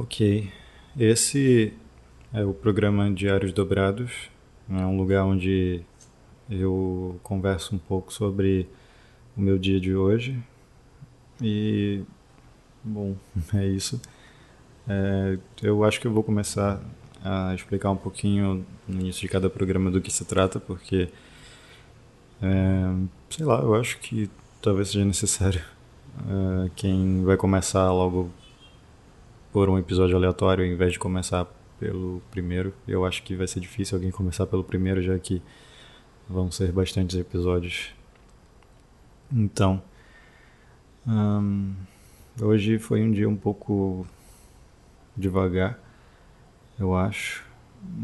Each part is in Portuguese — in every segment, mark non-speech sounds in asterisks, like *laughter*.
Ok. Esse é o programa Diários Dobrados. É um lugar onde eu converso um pouco sobre o meu dia de hoje. E, bom, *laughs* é isso. É, eu acho que eu vou começar a explicar um pouquinho no início de cada programa do que se trata, porque, é, sei lá, eu acho que talvez seja necessário. É, quem vai começar logo por um episódio aleatório, ao invés de começar pelo primeiro, eu acho que vai ser difícil alguém começar pelo primeiro, já que vão ser bastantes episódios. Então, hum, hoje foi um dia um pouco devagar, eu acho.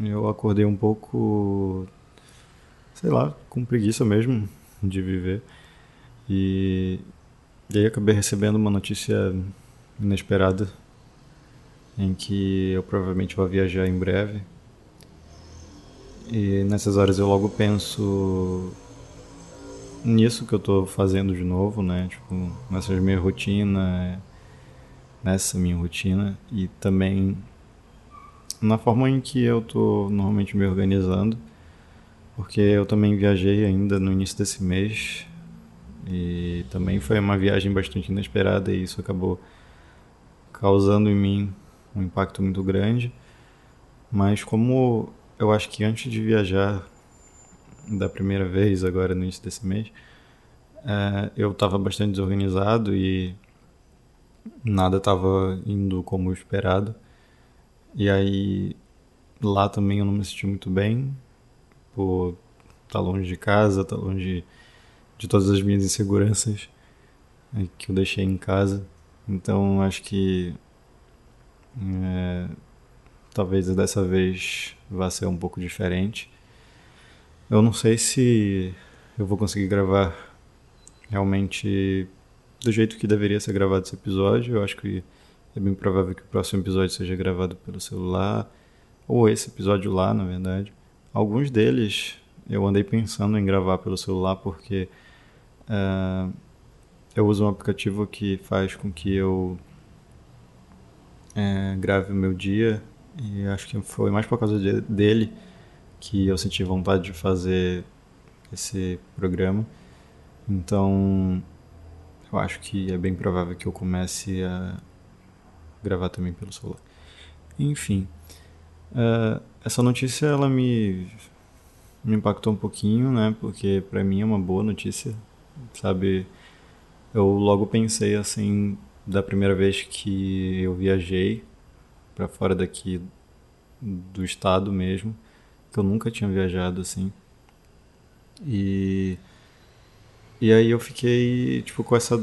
Eu acordei um pouco, sei lá, com preguiça mesmo de viver. E, e aí acabei recebendo uma notícia inesperada em que eu provavelmente vou viajar em breve. E nessas horas eu logo penso nisso que eu estou fazendo de novo, né? Tipo, nessa minha rotina, nessa minha rotina e também na forma em que eu estou normalmente me organizando, porque eu também viajei ainda no início desse mês e também foi uma viagem bastante inesperada e isso acabou causando em mim um impacto muito grande. Mas como eu acho que antes de viajar da primeira vez, agora no início desse mês, é, eu estava bastante desorganizado e nada estava indo como esperado. E aí lá também eu não me senti muito bem por estar tá longe de casa, estar tá longe de todas as minhas inseguranças é, que eu deixei em casa. Então acho que é, talvez dessa vez vá ser um pouco diferente. Eu não sei se eu vou conseguir gravar realmente do jeito que deveria ser gravado esse episódio. Eu acho que é bem provável que o próximo episódio seja gravado pelo celular, ou esse episódio lá, na verdade. Alguns deles eu andei pensando em gravar pelo celular porque uh, eu uso um aplicativo que faz com que eu é, grave o meu dia e acho que foi mais por causa de, dele que eu senti vontade de fazer esse programa. Então, eu acho que é bem provável que eu comece a gravar também pelo celular. Enfim, uh, essa notícia ela me, me impactou um pouquinho, né? Porque para mim é uma boa notícia, sabe? Eu logo pensei assim, da primeira vez que eu viajei para fora daqui do estado mesmo, que eu nunca tinha viajado assim. E e aí eu fiquei tipo com essa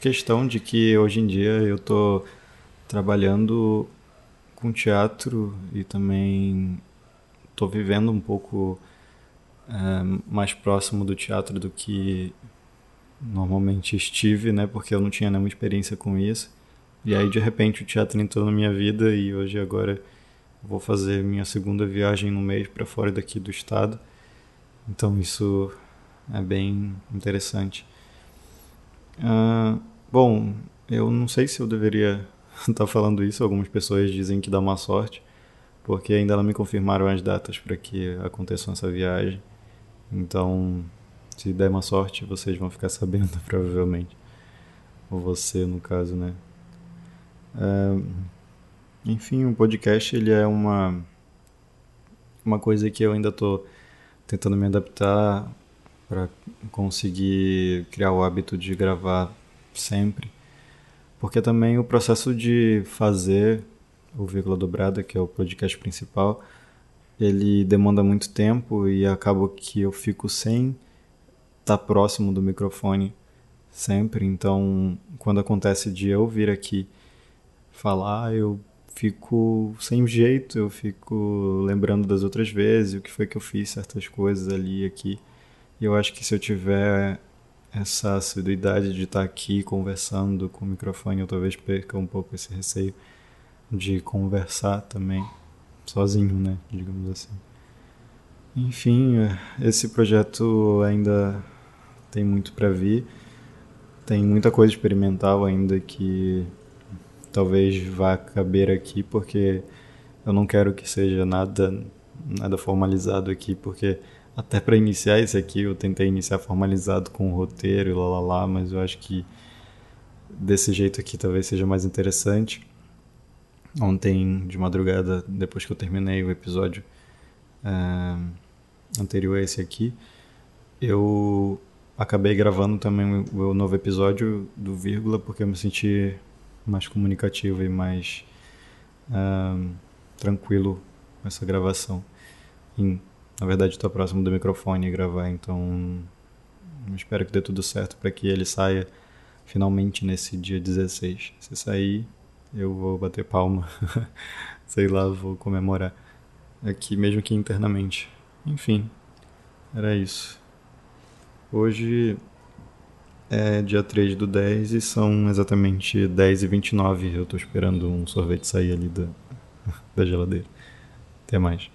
questão de que hoje em dia eu tô trabalhando com teatro e também tô vivendo um pouco é, mais próximo do teatro do que normalmente estive, né? Porque eu não tinha nenhuma experiência com isso. E aí de repente o teatro entrou na minha vida e hoje agora vou fazer minha segunda viagem no mês para fora daqui do estado. Então isso é bem interessante. Uh, bom, eu não sei se eu deveria estar *laughs* tá falando isso. Algumas pessoas dizem que dá má sorte, porque ainda não me confirmaram as datas para que aconteça essa viagem. Então se der uma sorte, vocês vão ficar *laughs* sabendo, provavelmente. Ou você, no caso, né? É, enfim, o podcast ele é uma, uma coisa que eu ainda estou tentando me adaptar para conseguir criar o hábito de gravar sempre. Porque também o processo de fazer o Vírgula Dobrada, que é o podcast principal, ele demanda muito tempo e acaba que eu fico sem tá próximo do microfone sempre. Então, quando acontece de eu vir aqui falar, eu fico sem jeito, eu fico lembrando das outras vezes, o que foi que eu fiz certas coisas ali e aqui. E eu acho que se eu tiver essa assiduidade de estar tá aqui conversando com o microfone, eu talvez perca um pouco esse receio de conversar também, sozinho, né, digamos assim. Enfim, esse projeto ainda tem muito para vir. Tem muita coisa experimental ainda que talvez vá caber aqui, porque eu não quero que seja nada, nada formalizado aqui, porque até para iniciar esse aqui eu tentei iniciar formalizado com o roteiro e lá lá lá, mas eu acho que desse jeito aqui talvez seja mais interessante. Ontem de madrugada, depois que eu terminei o episódio é, anterior a esse aqui, eu acabei gravando também o novo episódio do Vírgula porque eu me senti mais comunicativo e mais uh, tranquilo com essa gravação. E, na verdade, estou próximo do microfone e gravar, então espero que dê tudo certo para que ele saia finalmente nesse dia 16. Se sair, eu vou bater palma, *laughs* sei lá, vou comemorar aqui, mesmo que internamente. Enfim, era isso. Hoje é dia 3 do 10 e são exatamente 10 e 29 Eu tô esperando um sorvete sair ali da, *laughs* da geladeira. Até mais.